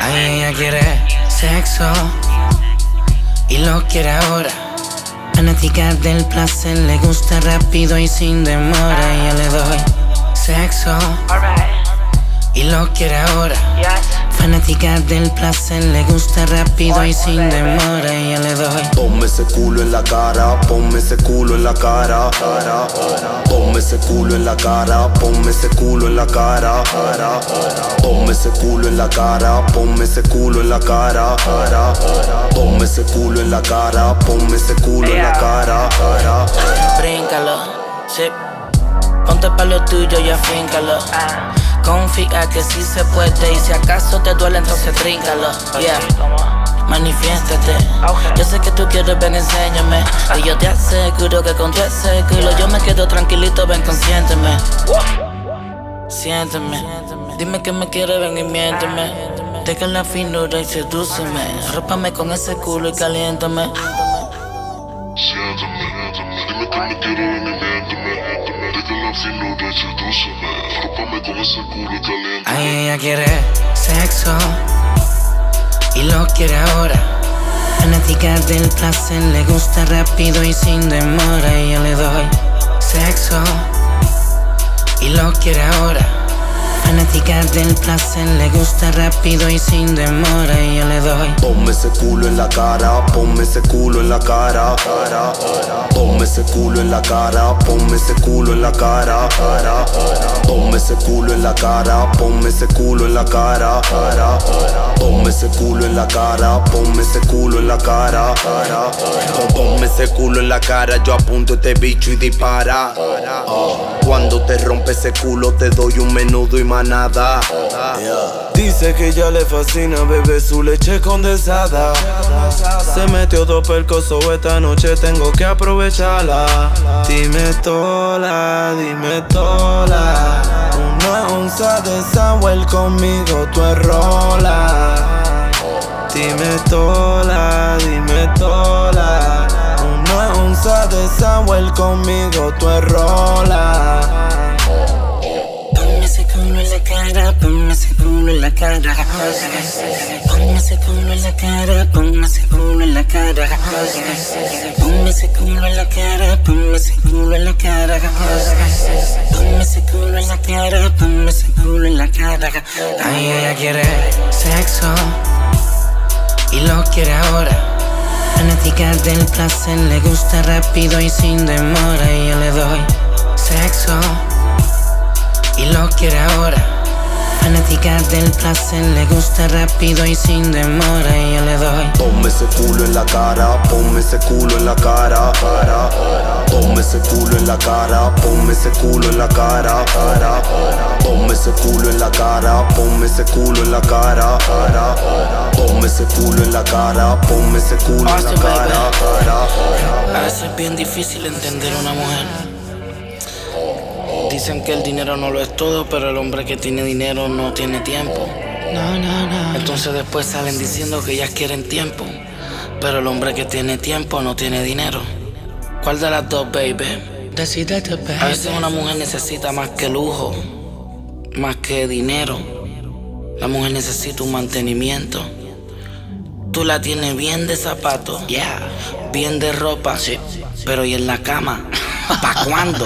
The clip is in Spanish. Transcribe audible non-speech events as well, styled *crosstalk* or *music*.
Ay, ella quiere sexo y lo quiere ahora. Fanática del placer, le gusta rápido y sin demora. Y yo le doy sexo y lo quiere ahora. Fanática del placer, le gusta rápido y sin demora. Y yo le doy. Ponme ese culo en la cara, ponme ese culo en la cara. Ponme ese culo en la cara, ponme ese culo en la cara. Ponme ese culo en la cara, ponme ese culo en la cara. Ponme ese culo en la cara, ponme ese culo en la cara. Bríncalo, sí. Ponte pa' lo tuyo y afíncalo. Confía que sí se puede y si acaso te duele entonces tríncalo. Yeah. Manifiéstate. Yo sé que tú quieres, ven, enséñame. Y yo te aseguro que con tu ese culo yo me quedo tranquilito, ven, consiénteme. Siénteme. Dime que me quieres, ven y miénteme. Deja la finura y sedúceme. Arrópame con ese culo y caliéntame. Siéntame, dime que me quiero ven y miénteme. Deja la finura y sedúceme. Con ese culo y caliéntame. Ay, ella quiere sexo y lo quiere ahora. Fanática del placer, le gusta rápido y sin demora. Y yo le doy sexo y lo quiere ahora. Del placer, le gusta rápido y sin demora. Y yo le doy. Ponme ese culo en la cara, ponme ese culo en la cara. Ponme ese culo en la cara, ponme ese culo en la cara. Ponme ese culo en la cara, ponme ese culo en la cara. Ponme ese culo en la cara, ponme ese culo en la cara. Ponme ese culo en la cara, yo apunto este bicho y dispara. Cuando te rompe ese culo te doy un menudo y Dice que ya le fascina beber su leche condensada. Se metió dos percosos esta noche, tengo que aprovecharla. Dime tola, dime tola. Una onza de Samuel conmigo, tú es rola. Dime tola, dime tola. Una onza de Samuel conmigo, tú es cara, culo en la cara. Ponme ese culo en la cara, ponme ese culo en la cara. Ponme ese culo en la cara, ponme ese culo en la cara. Ponme ese culo en la cara, ponme ese culo en la cara. Ay, ella quiere sexo y lo quiere ahora. Fanática del placer, le gusta rápido y sin demora. Y yo le doy sexo y lo quiere ahora. Fanática del placer, le gusta rápido y sin demora. Y yo le doy. Ponme ese culo en la cara, ponme ese culo en la cara. Ponme ese culo en la cara, ponme ese culo en la cara. Ponme ese culo en la cara, ponme ese culo en la cara. Ponme ese culo en la cara, ponme ese culo en la cara. A veces es bien difícil entender a una mujer. Dicen que el dinero no lo es todo, pero el hombre que tiene dinero no tiene tiempo. No, no, no. Entonces después salen diciendo que ellas quieren tiempo, pero el hombre que tiene tiempo no tiene dinero. ¿Cuál de las dos, baby? Decídete, baby. A veces una mujer necesita más que lujo, más que dinero. La mujer necesita un mantenimiento. Tú la tienes bien de zapatos, yeah. bien de ropa, sí. pero ¿y en la cama? *laughs* ¿Pa' cuándo?